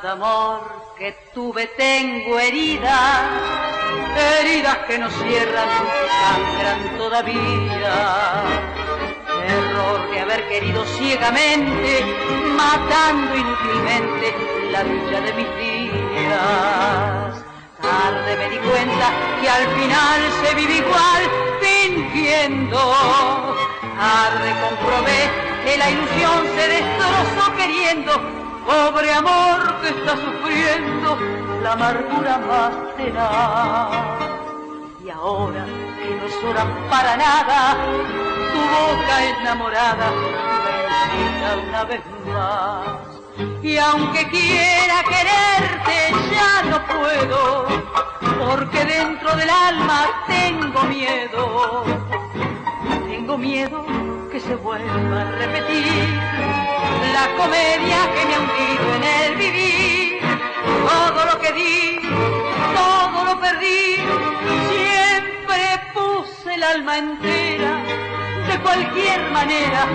cada amor que tuve tengo heridas, heridas que no cierran, sangran todavía. Error de haber querido ciegamente, matando inútilmente la dicha de mis días. Tarde me di cuenta que al final se vive igual fingiendo. Tarde comprobé que la ilusión se destrozó queriendo pobre amor que está sufriendo la amargura más tenaz. Y ahora que no hora para nada, tu boca enamorada me una vez más. Y aunque quiera quererte ya no puedo, porque dentro del alma tengo miedo. Tengo miedo que se vuelva a repetir la comedia que me ha hundido en el vivir. Todo lo que di, todo lo perdí, siempre puse el alma entera, de cualquier manera,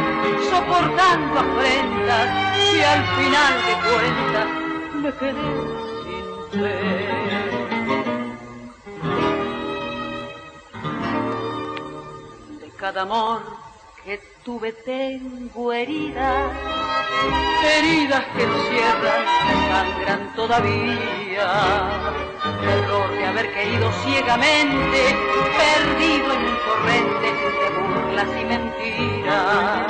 soportando afrentas y al final de cuentas me quedé sin fe. Cada amor que tuve tengo heridas, heridas que no cierran, sangran todavía. Error de haber querido ciegamente, perdido en un torrente de burlas y mentiras.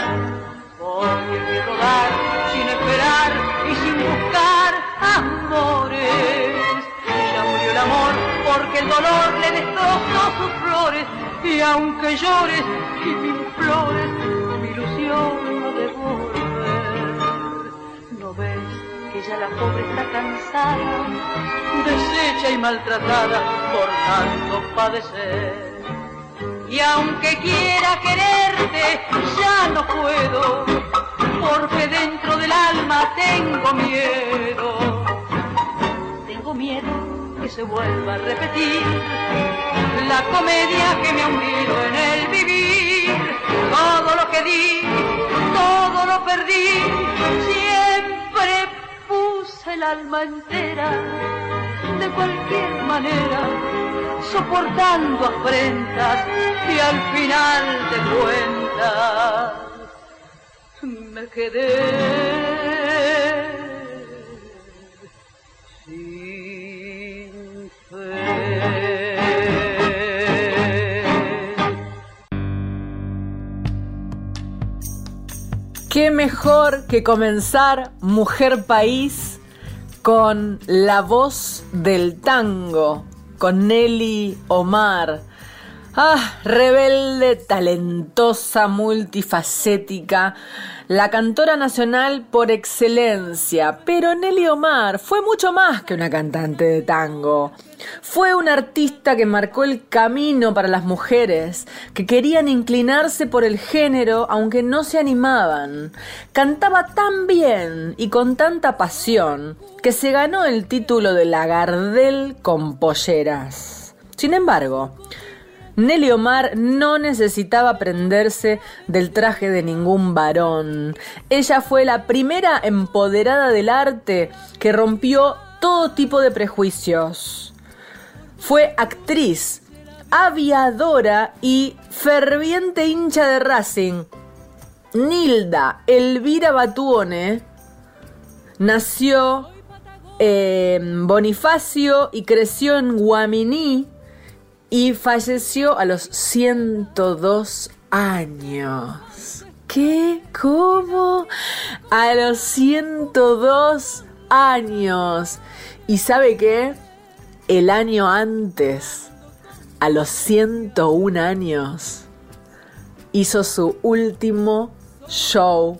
Voy a rodar sin esperar y sin buscar amores. Ya murió el amor porque el dolor le destrozó sus flores y aunque llores y me implores, mi ilusión ya la pobre está cansada, deshecha y maltratada por tanto padecer? Y aunque quiera quererte, ya no puedo, porque dentro del alma tengo miedo. Tengo miedo que se vuelva a repetir la comedia que me ha hundido en el vivir. Todo lo que di, todo lo perdí, siempre el alma entera, de cualquier manera, soportando afrentas y al final de cuentas me quedé Qué mejor que comenzar Mujer País con la voz del tango, con Nelly Omar. Ah, rebelde, talentosa, multifacética, la cantora nacional por excelencia. Pero Nelly Omar fue mucho más que una cantante de tango. Fue una artista que marcó el camino para las mujeres que querían inclinarse por el género aunque no se animaban. Cantaba tan bien y con tanta pasión que se ganó el título de la Gardel con polleras. Sin embargo, Nelly Omar no necesitaba prenderse del traje de ningún varón. Ella fue la primera empoderada del arte que rompió todo tipo de prejuicios. Fue actriz, aviadora y ferviente hincha de Racing. Nilda Elvira Batuone nació en Bonifacio y creció en Guaminí, y falleció a los 102 años. ¿Qué? ¿Cómo? A los 102 años. ¿Y sabe qué? El año antes, a los 101 años, hizo su último show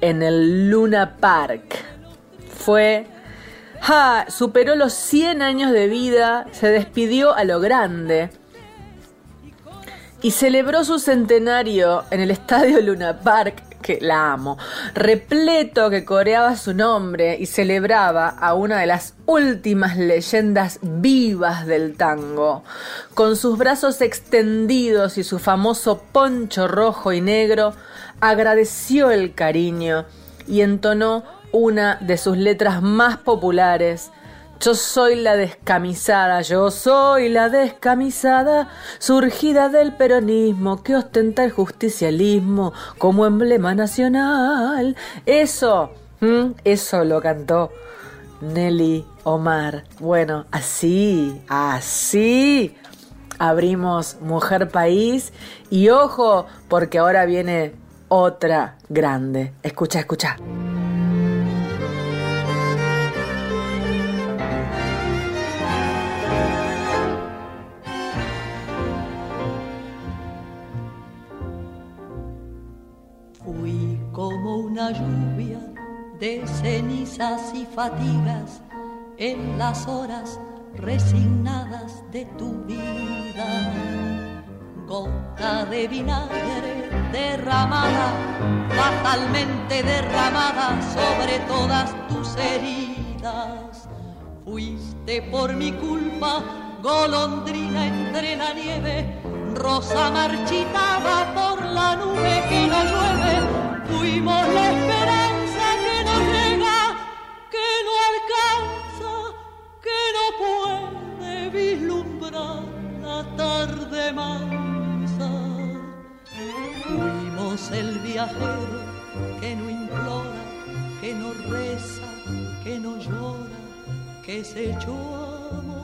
en el Luna Park. Fue Superó los 100 años de vida, se despidió a lo grande y celebró su centenario en el Estadio Luna Park, que la amo, repleto que coreaba su nombre y celebraba a una de las últimas leyendas vivas del tango. Con sus brazos extendidos y su famoso poncho rojo y negro, agradeció el cariño y entonó una de sus letras más populares. Yo soy la descamisada, yo soy la descamisada, surgida del peronismo que ostenta el justicialismo como emblema nacional. Eso, eso lo cantó Nelly Omar. Bueno, así, así abrimos Mujer País y ojo, porque ahora viene otra grande. Escucha, escucha. Una lluvia de cenizas y fatigas en las horas resignadas de tu vida. Gota de vinagre derramada, fatalmente derramada sobre todas tus heridas. Fuiste por mi culpa, golondrina entre la nieve, rosa marchitada por la nube que no llueve. Fuimos la esperanza que no llega, que no alcanza, que no puede vislumbrar la tarde mansa. Fuimos el viajero que no implora, que no reza, que no llora, que se echó a morir.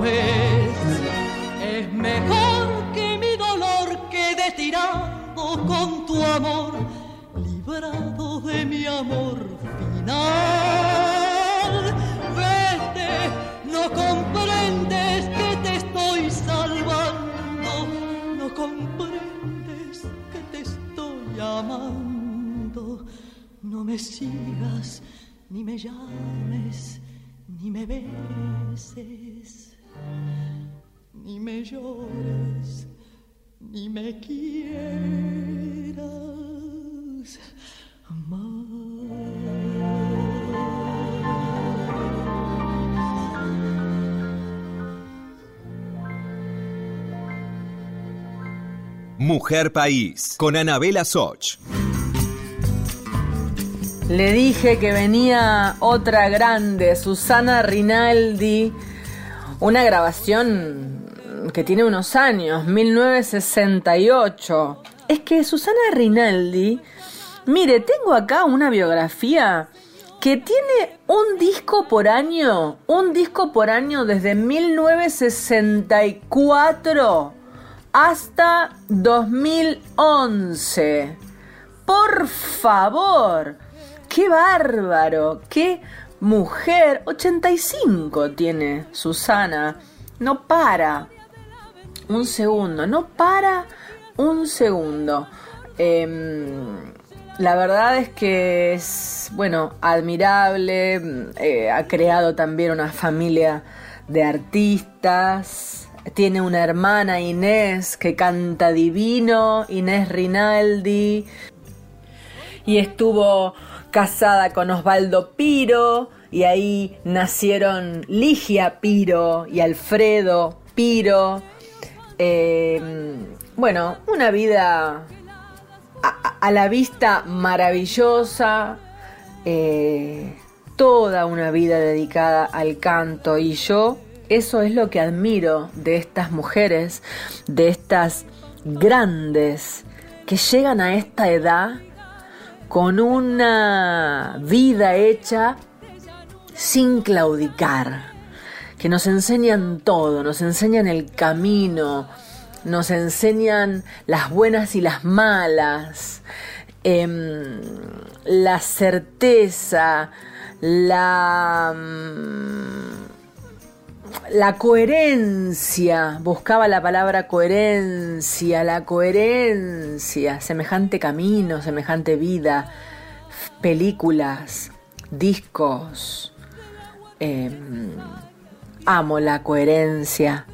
Ves, es mejor que mi dolor quede tirado con tu amor, librado de mi amor final. Vete, no comprendes que te estoy salvando, no comprendes que te estoy amando. No me sigas ni me llames ni me beses, ni me llores, ni me quieras Mujer País, con Anabela Soch. Le dije que venía otra grande, Susana Rinaldi, una grabación que tiene unos años, 1968. Es que Susana Rinaldi, mire, tengo acá una biografía que tiene un disco por año, un disco por año desde 1964 hasta 2011. Por favor, qué bárbaro, qué mujer. 85 tiene Susana. No para. Un segundo, no para un segundo. Em, la verdad es que es, bueno, admirable. Eh, ha creado también una familia de artistas. Tiene una hermana Inés que canta divino, Inés Rinaldi. Y estuvo casada con Osvaldo Piro. Y ahí nacieron Ligia Piro y Alfredo Piro. Eh, bueno, una vida a la vista maravillosa, eh, toda una vida dedicada al canto y yo eso es lo que admiro de estas mujeres, de estas grandes que llegan a esta edad con una vida hecha sin claudicar, que nos enseñan todo, nos enseñan el camino, nos enseñan las buenas y las malas, em, la certeza, la, mm, la coherencia, buscaba la palabra coherencia, la coherencia, semejante camino, semejante vida, películas, discos. Em, amo la coherencia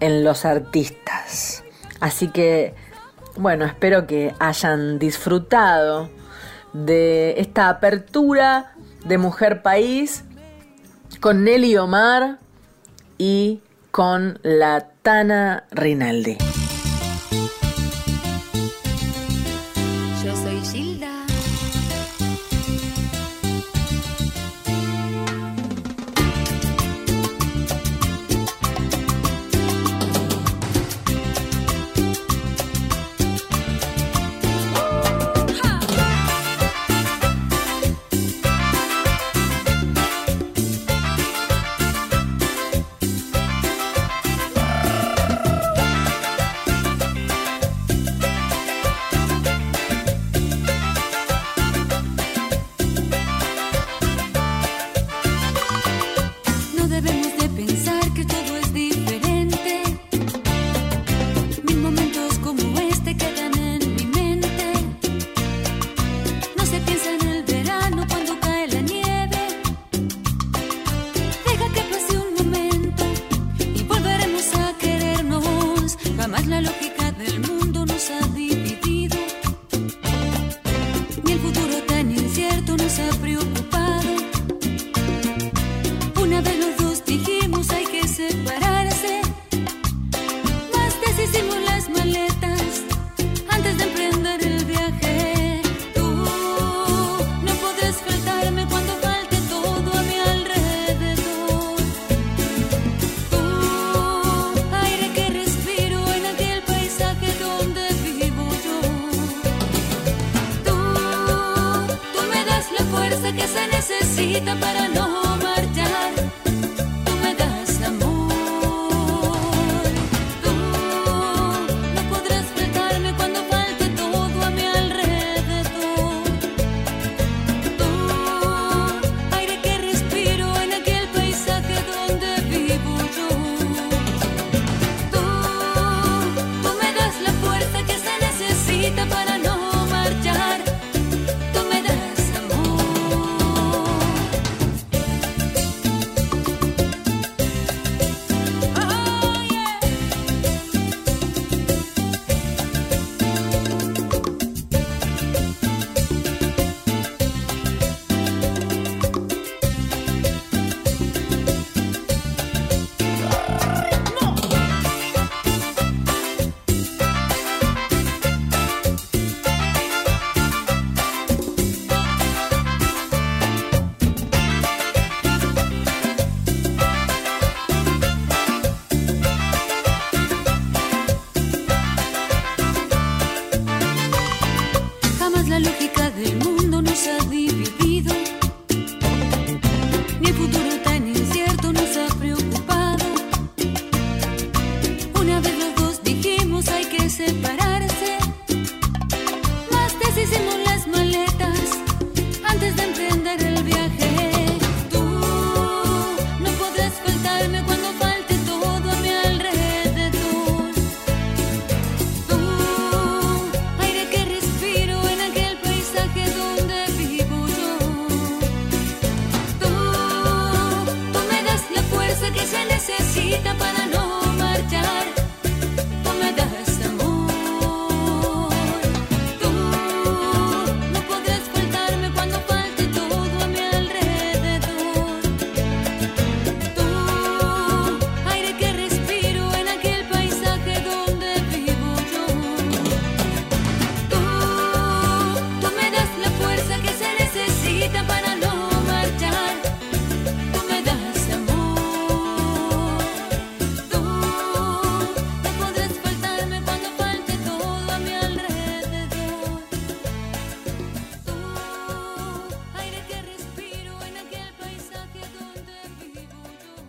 en los artistas. Así que, bueno, espero que hayan disfrutado de esta apertura de Mujer País con Nelly Omar y con la Tana Rinaldi.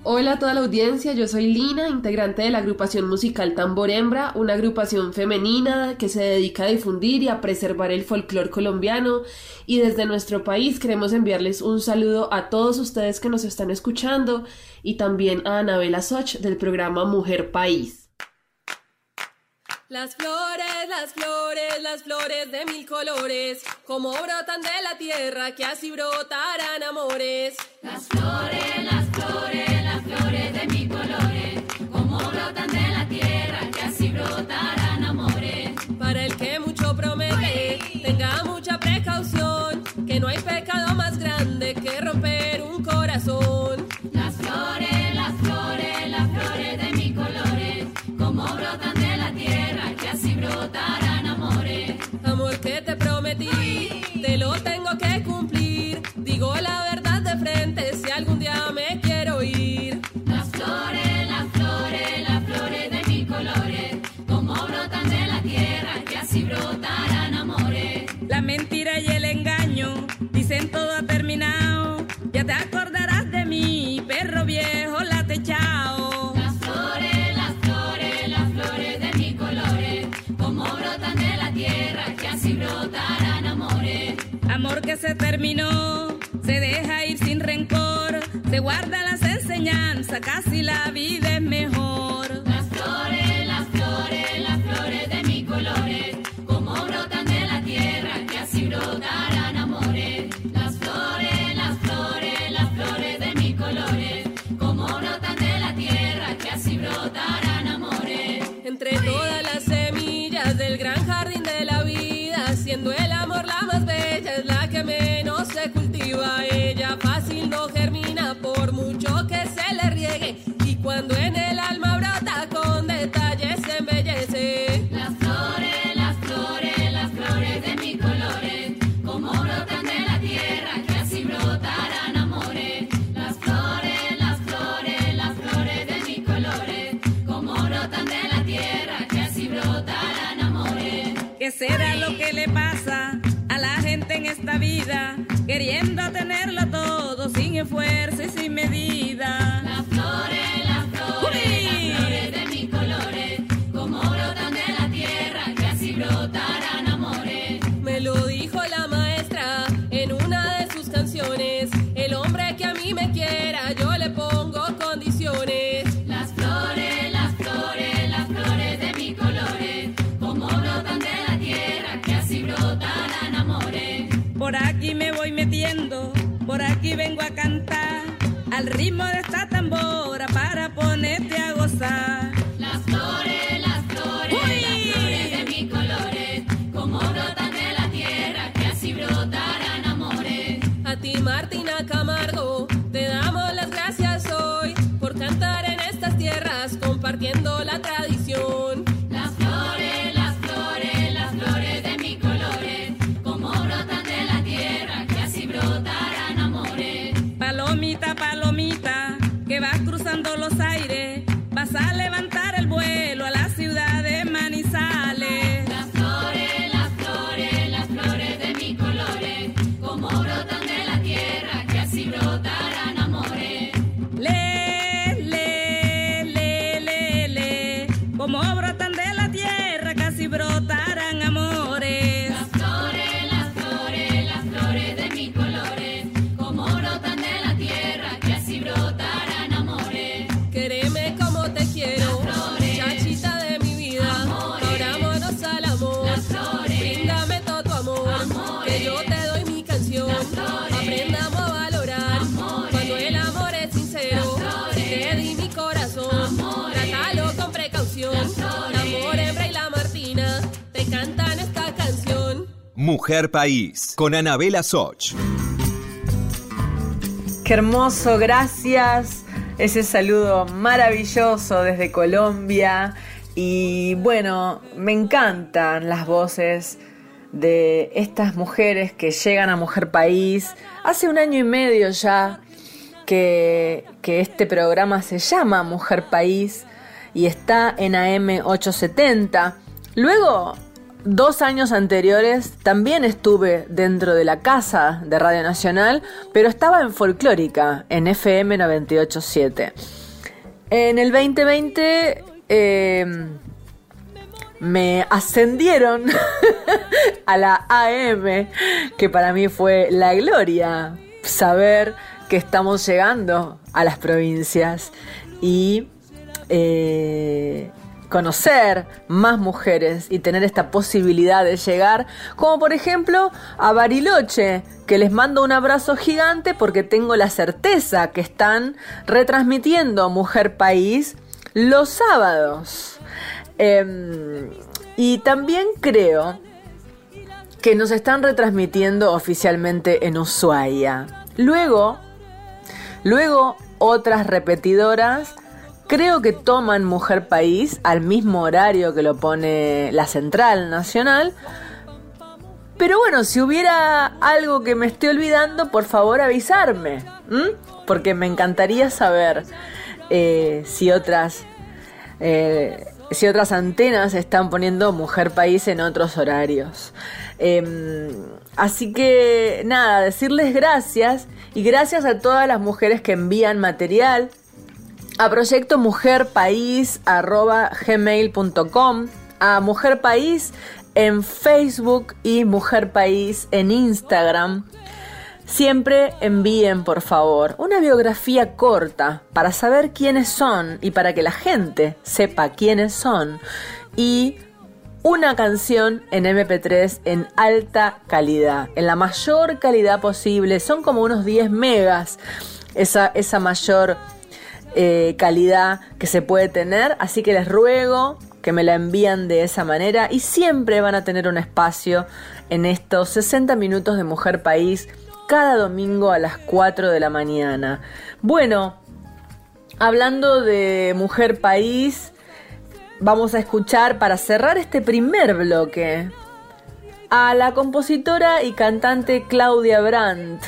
Hola a toda la audiencia, yo soy Lina, integrante de la agrupación musical Tambor Hembra, una agrupación femenina que se dedica a difundir y a preservar el folclor colombiano y desde nuestro país queremos enviarles un saludo a todos ustedes que nos están escuchando y también a Anabela Soch del programa Mujer País. Las flores, las flores, las flores de mil colores, como brotan de la tierra, que así brotarán amores. Las flores, las romper un corazón. se terminó, se deja ir sin rencor, se guarda las enseñanzas, casi la vida es mejor. quando é al ritmo de palomita que va cruzando los Mujer País con Anabela Soch. Qué hermoso, gracias. Ese saludo maravilloso desde Colombia. Y bueno, me encantan las voces de estas mujeres que llegan a Mujer País. Hace un año y medio ya que, que este programa se llama Mujer País y está en AM870. Luego dos años anteriores también estuve dentro de la casa de Radio Nacional, pero estaba en folclórica, en FM 987. En el 2020 em, me ascendieron a la AM, que para mí fue la gloria saber que estamos llegando a las provincias y eh, conocer más mujeres y tener esta posibilidad de llegar, como por ejemplo a Bariloche, que les mando un abrazo gigante porque tengo la certeza que están retransmitiendo Mujer País los sábados. Em, y también creo que nos están retransmitiendo oficialmente en Ushuaia. Luego, luego otras repetidoras creo que toman Mujer País al mismo horario que lo pone la Central Nacional. Pero bueno, si hubiera algo que me esté olvidando, por favor avisarme. Porque me encantaría saber eh, si otras. eh, si otras antenas están poniendo Mujer País en otros horarios. Em, así que nada, decirles gracias y gracias a todas las mujeres que envían material a proyecto mujerpaís.gmail.com, a Mujer País en Facebook y Mujer País en Instagram. Siempre envíen, por favor, una biografía corta para saber quiénes son y para que la gente sepa quiénes son. Y una canción en MP3 en alta calidad, en la mayor calidad posible. Son como unos 10 megas esa, esa mayor eh, calidad que se puede tener. Así que les ruego que me la envían de esa manera y siempre van a tener un espacio en estos 60 minutos de Mujer País cada domingo a las 4 de la mañana. Bueno, hablando de Mujer País, vamos a escuchar para cerrar este primer bloque a la compositora y cantante Claudia Brandt,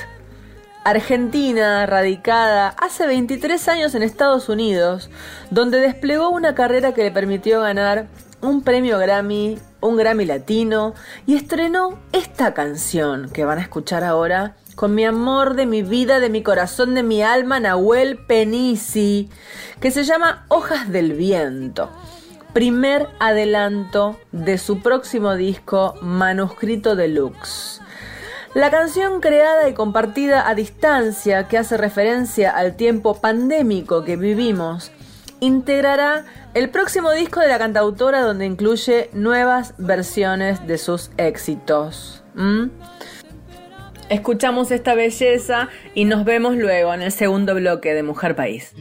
argentina, radicada hace 23 años en Estados Unidos, donde desplegó una carrera que le permitió ganar un premio Grammy, un Grammy latino, y estrenó esta canción que van a escuchar ahora con mi amor de mi vida, de mi corazón, de mi alma, Nahuel Penisi, que se llama Hojas del Viento primer adelanto de su próximo disco Manuscrito Deluxe. La canción creada y compartida a distancia que hace referencia al tiempo pandémico que vivimos integrará el próximo disco de la cantautora donde incluye nuevas versiones de sus éxitos. ¿Mm? Escuchamos esta belleza y nos vemos luego en el segundo bloque de Mujer País.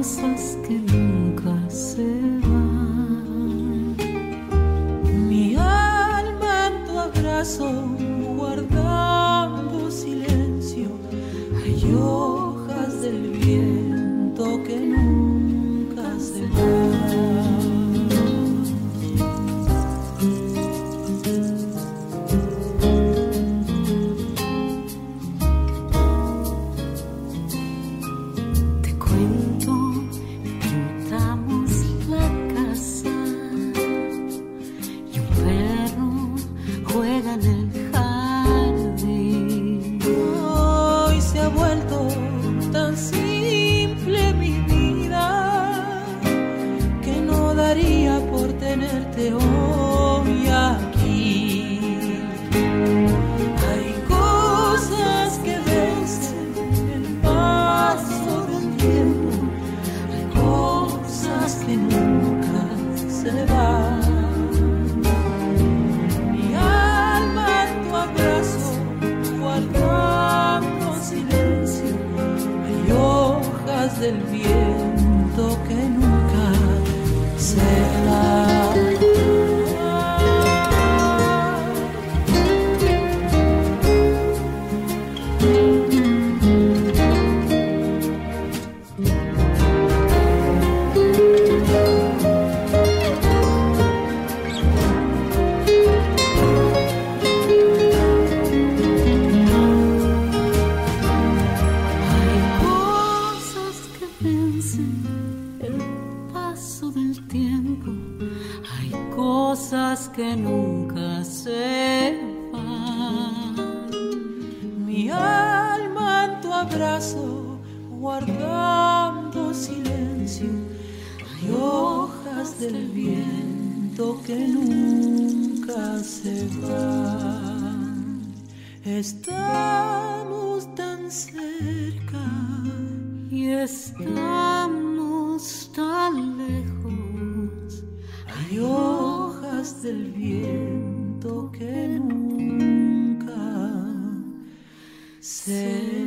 Hay el paso del tiempo, hay cosas que nunca se van. Mi alma en tu abrazo, guardando silencio, hay hojas del viento que nunca se van. Estamos tan cerca y estamos tan lejos. Hay hojas del viento que nunca se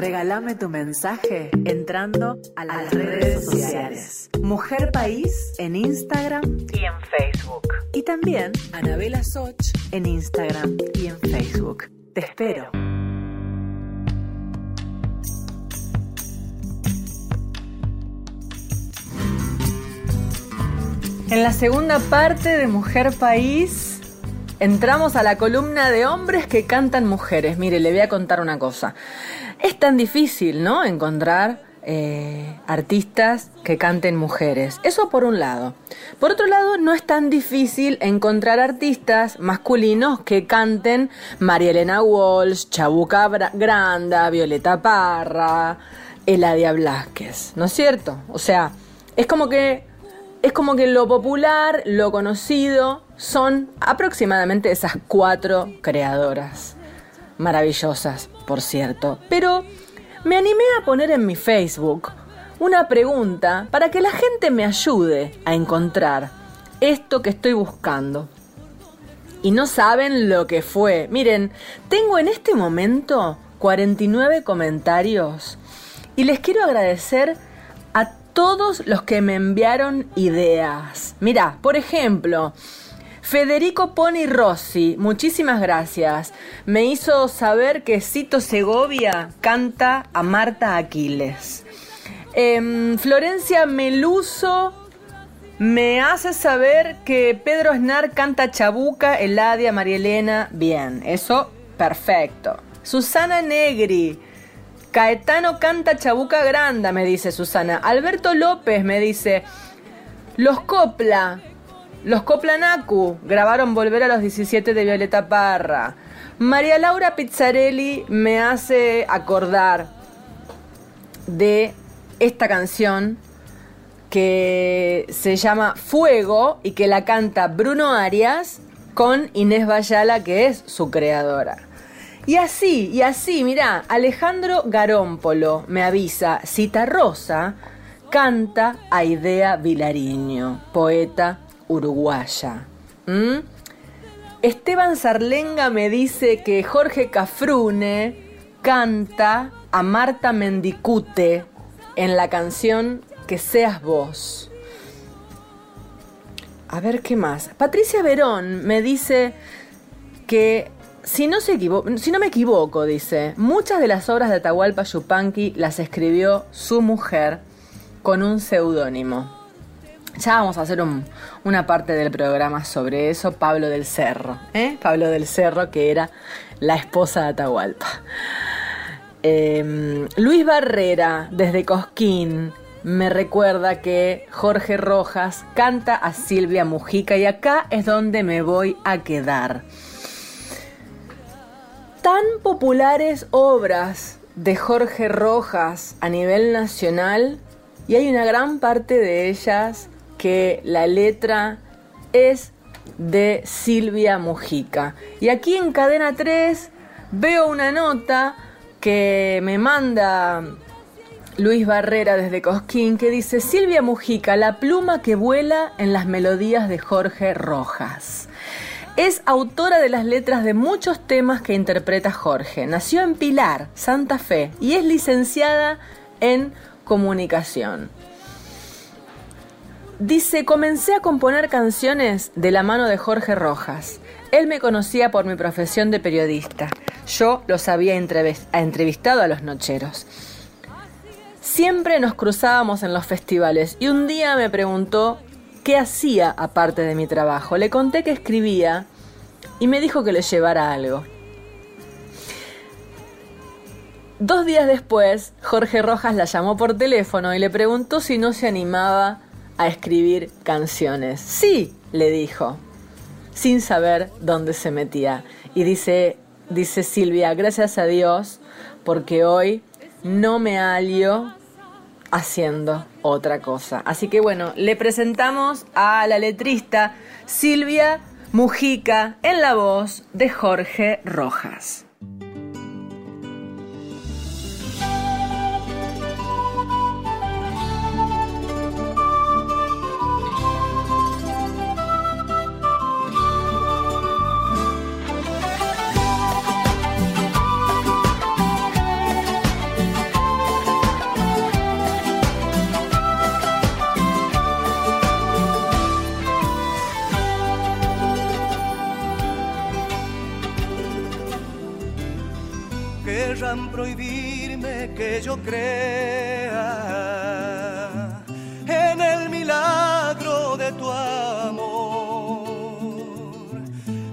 regálame tu mensaje entrando a las redes sociales. Mujer País en Instagram y en Facebook. Y también Anabela Soch en Instagram y en Facebook. Te espero. En la segunda parte de Mujer País entramos a la columna de hombres que cantan mujeres. Mire, le voy a contar una cosa. Es tan difícil, ¿no? Encontrar eh, artistas que canten mujeres. Eso por un lado. Por otro lado, no es tan difícil encontrar artistas masculinos que canten María Elena Walsh, Chabuca Granda, Violeta Parra, Eladia Blasquez. ¿No es cierto? O sea, es como que es como que lo popular, lo conocido, son aproximadamente esas cuatro creadoras. Maravillosas, por cierto. Pero me animé a poner en mi Facebook una pregunta para que la gente me ayude a encontrar esto que estoy buscando. Y no saben lo que fue. Miren, tengo en este momento 49 comentarios y les quiero agradecer a todos los que me enviaron ideas. Mira, por ejemplo, Federico Poni Rossi, muchísimas gracias. Me hizo saber que Cito Segovia canta a Marta Aquiles. Em, Florencia Meluso me hace saber que Pedro Snar canta Chabuca, Eladia, María Elena. Bien, eso perfecto. Susana Negri. Caetano canta Chabuca Granda, me dice Susana. Alberto López me dice. Los Copla. Los Copla Naku grabaron Volver a los 17 de Violeta Parra. María Laura Pizzarelli me hace acordar de esta canción que se llama Fuego y que la canta Bruno Arias con Inés Bayala, que es su creadora. Y así, y así, mirá, Alejandro Garómpolo me avisa, Cita Rosa canta a Idea Vilariño, poeta uruguaya. Esteban Sarlenga me dice que Jorge Cafrune canta a Marta Mendicute en la canción Que seas vos. A ver qué más. Patricia Verón me dice que si no, se si no me equivoco, dice, muchas de las obras de Atahualpa Yupanqui las escribió su mujer con un seudónimo. Ya vamos a hacer un- una parte del programa sobre eso, Pablo del Cerro, ¿eh? Pablo del Cerro, que era la esposa de Atahualpa. Eh, Luis Barrera, desde Cosquín, me recuerda que Jorge Rojas canta a Silvia Mujica y acá es donde me voy a quedar. Tan populares obras de Jorge Rojas a nivel nacional y hay una gran parte de ellas que la letra es de Silvia Mujica. Y aquí en Cadena 3 veo una nota que me manda Luis Barrera desde Cosquín que dice Silvia Mujica, la pluma que vuela en las melodías de Jorge Rojas. Es autora de las letras de muchos temas que interpreta Jorge. Nació en Pilar, Santa Fe, y es licenciada en comunicación. Dice, comencé a componer canciones de la mano de Jorge Rojas. Él me conocía por mi profesión de periodista. Yo los había entrevis- entrevistado a los nocheros. Siempre nos cruzábamos en los festivales y un día me preguntó qué hacía aparte de mi trabajo. Le conté que escribía y me dijo que le llevara algo. Dos días después, Jorge Rojas la llamó por teléfono y le preguntó si no se animaba a escribir canciones. Sí, le dijo, sin saber dónde se metía. Y dice, dice Silvia, gracias a Dios, porque hoy no me hallo haciendo otra cosa. Así que bueno, le presentamos a la letrista Silvia Mujica en la voz de Jorge Rojas. Crea en el milagro de tu amor.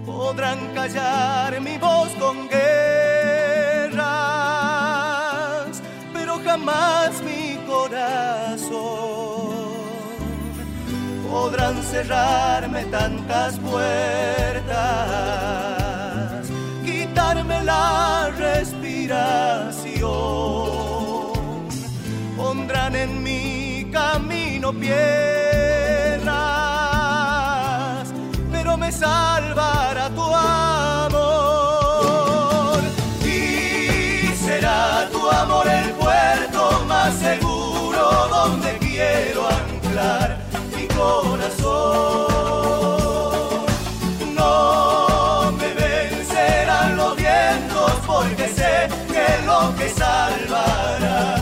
Podrán callar mi voz con guerras, pero jamás mi corazón. Podrán cerrarme tantas puertas camino piedras, pero me salvará tu amor. Y será tu amor el puerto más seguro donde quiero anclar mi corazón. No me vencerán los vientos porque sé que lo que salvará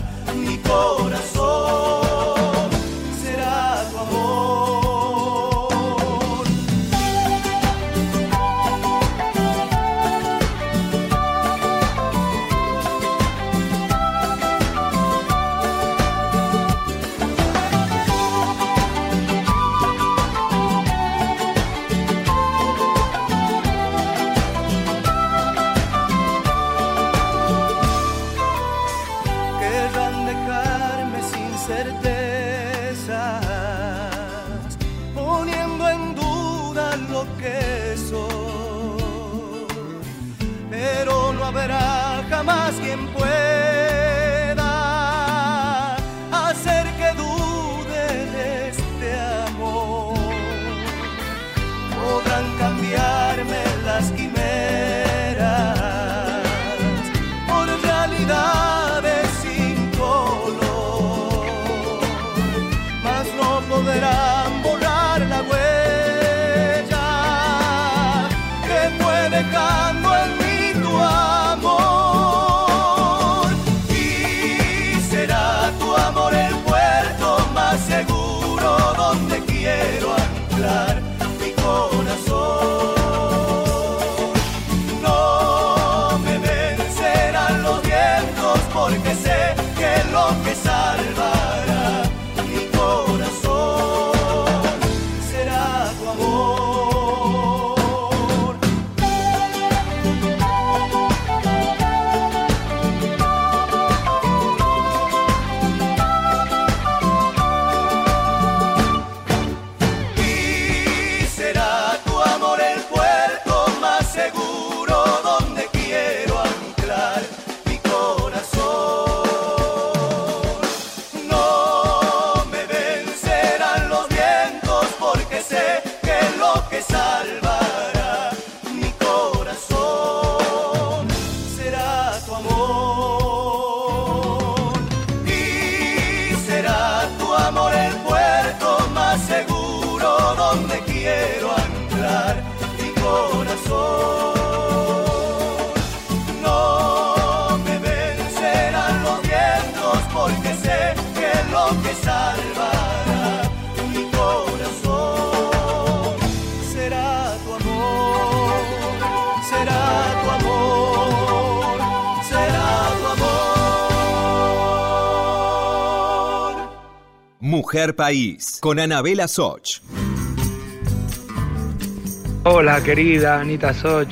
que Mujer País con Anabela Soch. Hola querida Anita Soch.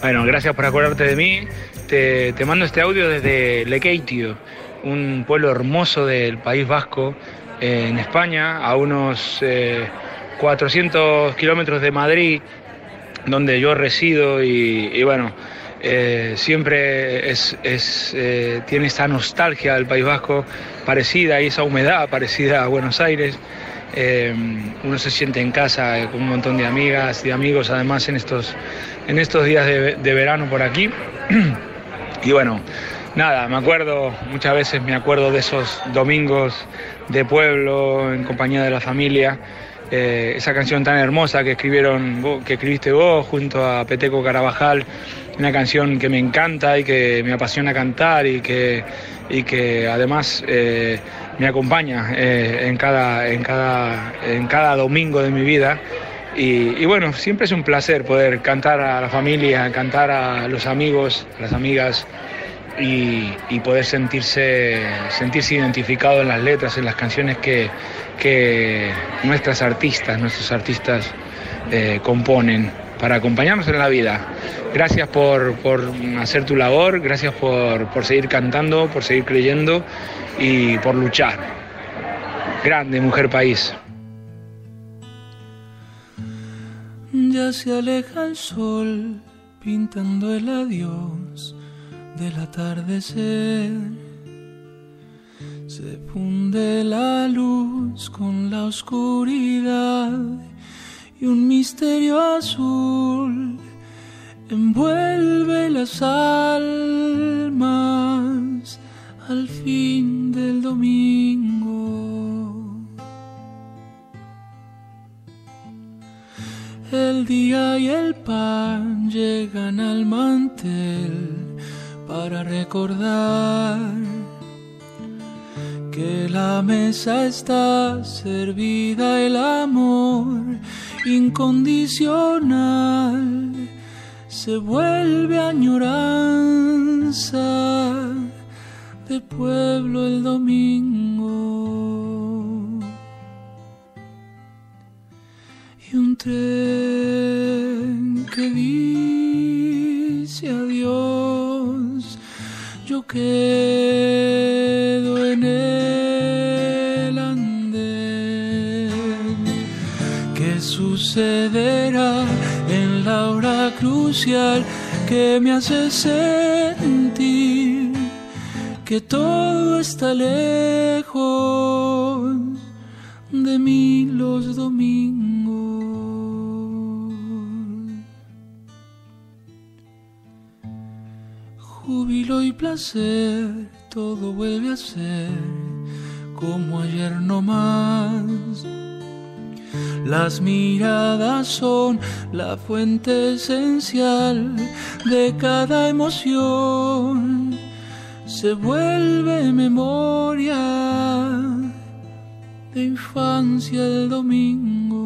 Bueno, gracias por acordarte de mí. Te, mando este audio desde Lequeitio, un pueblo hermoso del País Vasco, en España, a unos eh, 400 kilómetros de Madrid, donde yo resido y bueno, eh, siempre es, es, eh, tiene esa nostalgia del País Vasco parecida y esa humedad parecida a Buenos Aires. Eh, uno se siente en casa con un montón de amigas y amigos además en estos, en estos días de, de verano por aquí. y bueno, nada, me acuerdo, muchas veces me acuerdo de esos domingos de pueblo en compañía de la familia. Eh, esa canción tan hermosa que escribieron que escribiste vos junto a Peteco Carabajal, una canción que me encanta y que me apasiona cantar y que, y que además eh, me acompaña eh, en, cada, en, cada, en cada domingo de mi vida. Y, bueno, siempre es un placer poder cantar a la familia, cantar a los amigos, a las amigas y, y poder sentirse, sentirse identificado en las letras, en las canciones que, que nuestras artistas, nuestros artistas eh, componen para acompañarnos en la vida. Gracias por, por hacer tu labor, gracias por, por seguir cantando, por seguir creyendo y por luchar. Grande mujer país. Ya se aleja el sol pintando el adiós del atardecer. Se funde la luz con la oscuridad y un misterio azul envuelve las almas al fin del domingo. El día y el pan llegan al mantel para recordar que la mesa está servida, el amor incondicional se vuelve añoranza de pueblo el domingo. y un tren que dice adiós. Yo quedo sucederá en la hora crucial que me hace sentir que todo está lejos de mí los domingos? Júbilo y placer, todo vuelve a ser como ayer no más. Las miradas son la fuente esencial de cada emoción. Se vuelve memoria de infancia el domingo.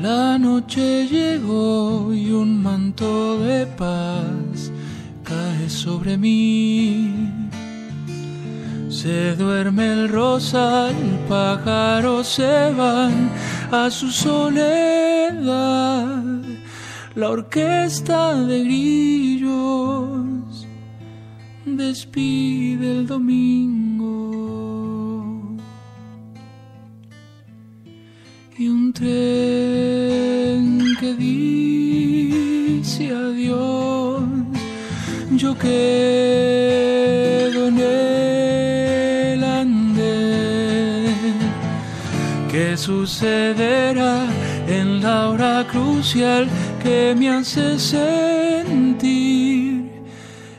La noche llegó y un manto de paz cae sobre mí. Se duerme el rosal, pájaros se van a su soledad. La orquesta de grillos despide el domingo. Y un tren que dice adiós, yo quedo ¿Qué sucederá en la hora crucial que me hace sentir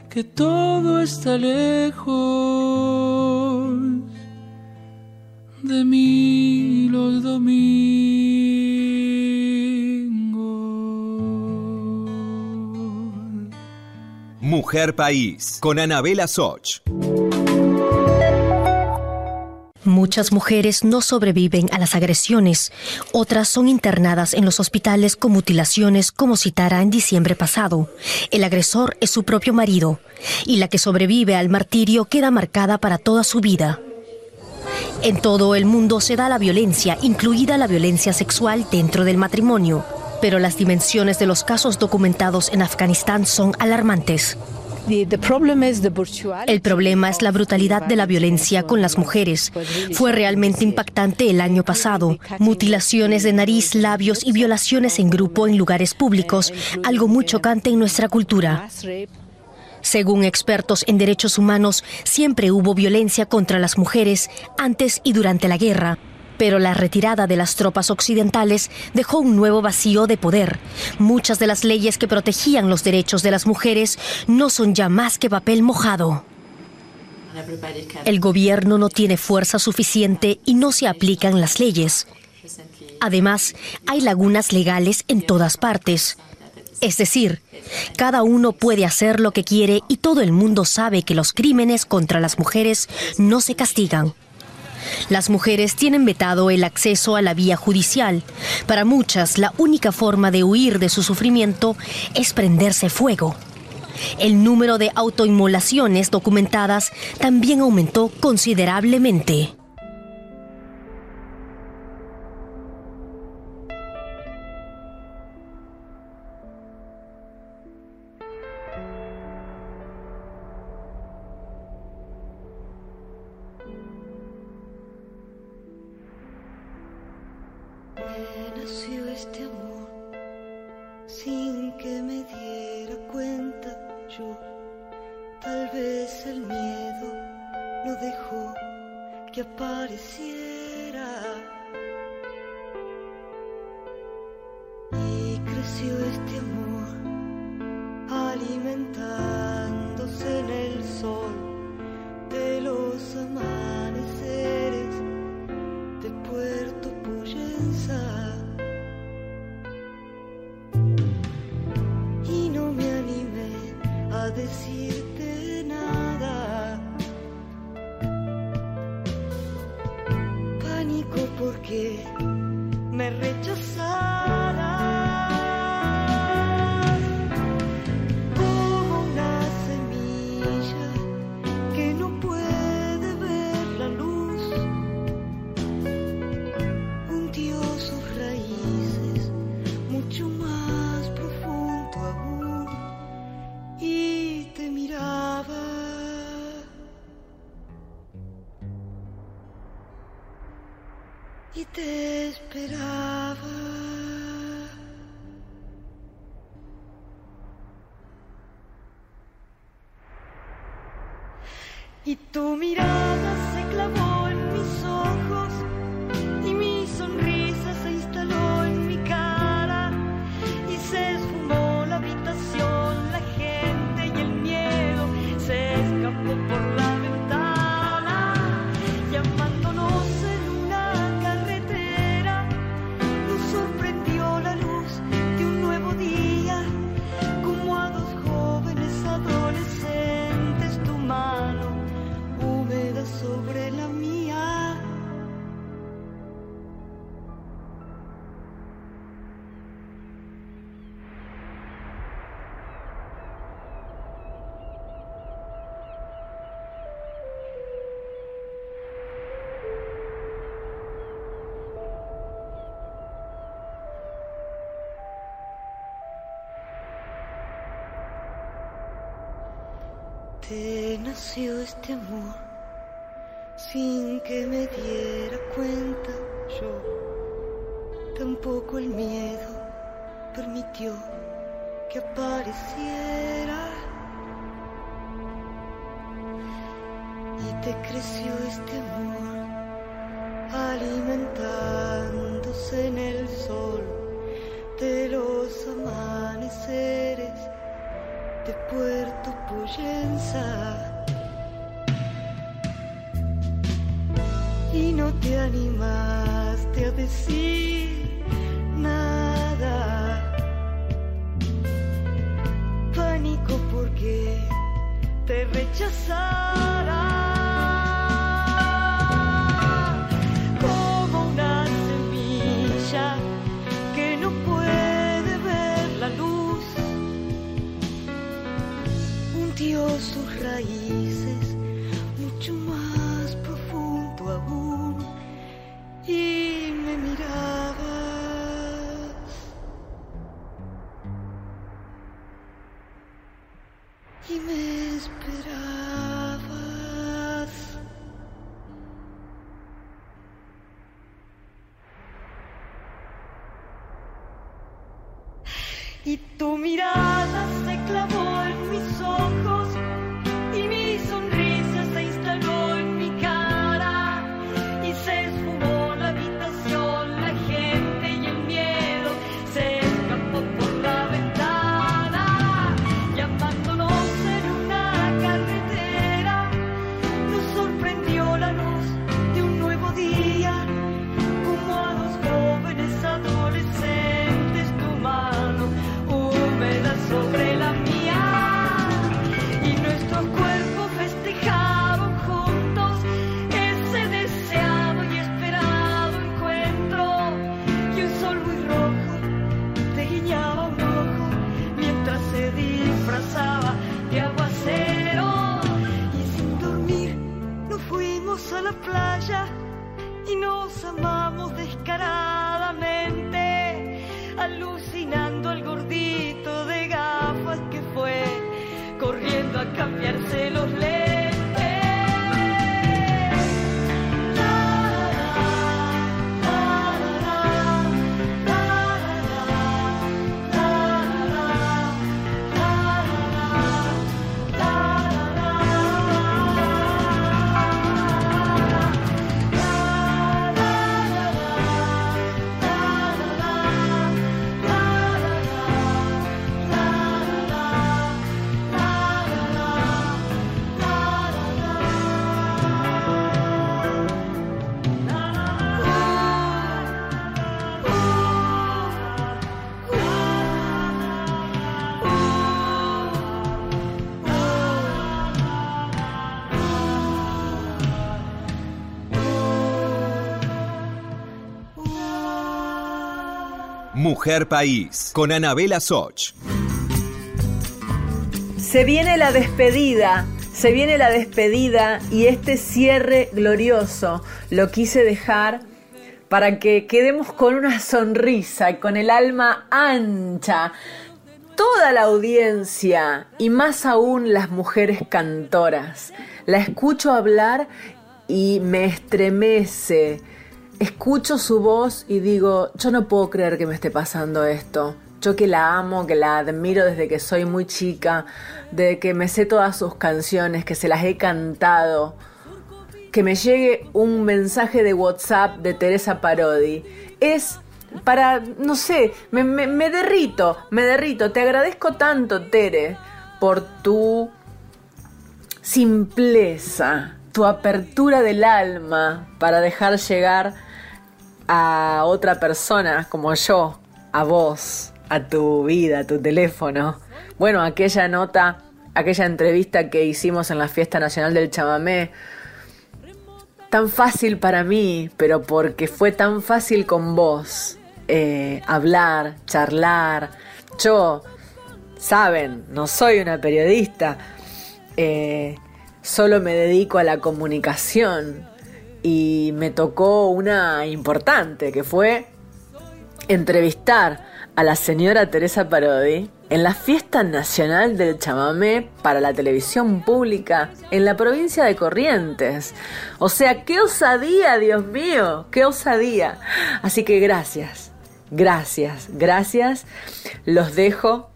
que todo está lejos de mí los domingos. Mujer País con Anabela Soch. Muchas mujeres no sobreviven a las agresiones, otras son internadas en los hospitales con mutilaciones como citara en diciembre pasado. El agresor es su propio marido y la que sobrevive al martirio queda marcada para toda su vida. En todo el mundo se da la violencia, incluida la violencia sexual dentro del matrimonio, pero las dimensiones de los casos documentados en Afganistán son alarmantes. El problema es la brutalidad de la violencia con las mujeres. Fue realmente impactante el año pasado. Mutilaciones de nariz, labios y violaciones en grupo en lugares públicos, algo muy chocante en nuestra cultura. Según expertos en derechos humanos, siempre hubo violencia contra las mujeres antes y durante la guerra. Pero la retirada de las tropas occidentales dejó un nuevo vacío de poder. Muchas de las leyes que protegían los derechos de las mujeres no son ya más que papel mojado. El gobierno no tiene fuerza suficiente y no se aplican las leyes. Además, hay lagunas legales en todas partes. Es decir, cada uno puede hacer lo que quiere y todo el mundo sabe que los crímenes contra las mujeres no se castigan. Las mujeres tienen vetado el acceso a la vía judicial. Para muchas, la única forma de huir de su sufrimiento es prenderse fuego. El número de autoinmolaciones documentadas también aumentó considerablemente. Decirte nada. Pánico porque me rechazaras. Te nació este amor sin que me diera cuenta yo. Tampoco el miedo permitió que apareciera. Y te creció este amor alimentándose en el sol de los amaneceres de Puerto Poyensa. Y no te animaste a decir nada. Pánico porque te rechazara Mujer País, con Anabela Soch. Se viene la despedida, se viene la despedida y este cierre glorioso lo quise dejar para que quedemos con una sonrisa y con el alma ancha. Toda la audiencia y más aún las mujeres cantoras. La escucho hablar y me estremece. Escucho su voz y digo, yo no puedo creer que me esté pasando esto. Yo que la amo, que la admiro desde que soy muy chica, de que me sé todas sus canciones, que se las he cantado, que me llegue un mensaje de WhatsApp de Teresa Parodi. Es para, no sé, me- me derrito, me derrito. Te agradezco tanto, Tere, por tu simpleza, tu apertura del alma para dejar llegar a otra persona como yo, a vos, a tu vida, a tu teléfono. Bueno, aquella nota, aquella entrevista que hicimos en la Fiesta Nacional del Chamamé, tan fácil para mí, pero porque fue tan fácil con vos eh, hablar, charlar. Yo, saben, no soy una periodista, eh, solo me dedico a la comunicación y me tocó una importante que fue entrevistar a la señora Teresa Parodi en la fiesta nacional del chamamé para la televisión pública en la provincia de Corrientes. O sea, qué osadía, Dios mío, qué osadía. Así que gracias, gracias, gracias. Los dejo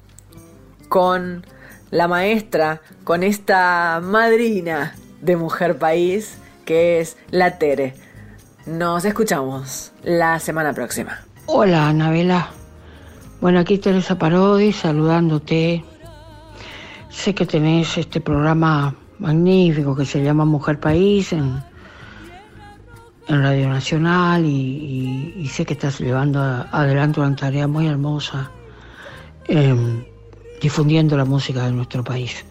con la maestra, con esta madrina de Mujer País, que es la Tere. Nos escuchamos la semana próxima. Hola, Anabela. Bueno, aquí Teresa Parodi saludándote. Sé que tenés este programa magnífico que se llama Mujer País en, en Radio Nacional y, sé que estás llevando adelante una tarea muy hermosa em, difundiendo la música de nuestro país.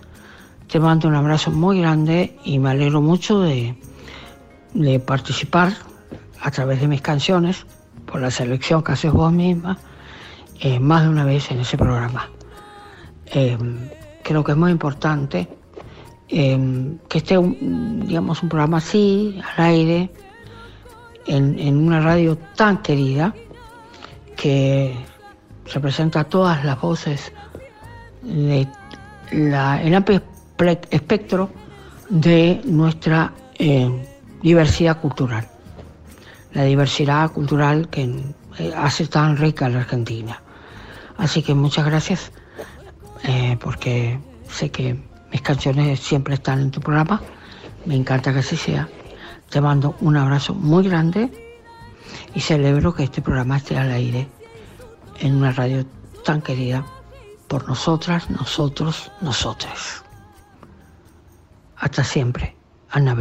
Te mando un abrazo muy grande y me alegro mucho de, de participar a través de mis canciones por la selección que haces vos misma eh, más de una vez en ese programa. Em, creo que es muy importante em, que esté, un, digamos, un programa así, al aire, en, una radio tan querida, que representa todas las voces el amplio espe- espectro de nuestra eh, diversidad cultural. La diversidad cultural que eh, hace tan rica la Argentina. Así que muchas gracias eh, porque sé que mis canciones siempre están en tu programa. Me encanta que así sea. Te mando un abrazo muy grande y celebro que este programa esté al aire en una radio tan querida por nosotras, nosotros, nosotras. Hasta siempre, Ana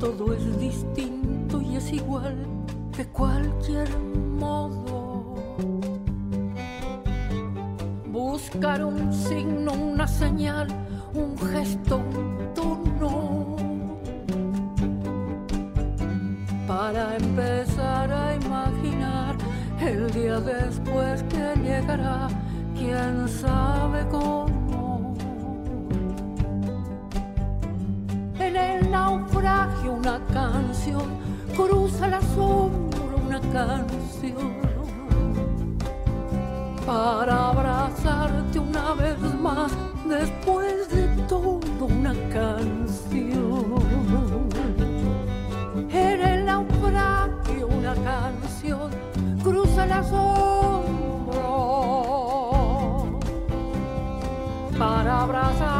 todo es distinto y es igual que cualquier modo. Buscar un signo, una señal, un gesto, un tono. Para empezar a imaginar el día después que llegará, quién sabe cómo. En el naufragio una canción. Cruza el asombro, una canción. Para abrazarte una vez más después de todo una canción. En el naufragio una canción. Cruza el asombro para abrazarte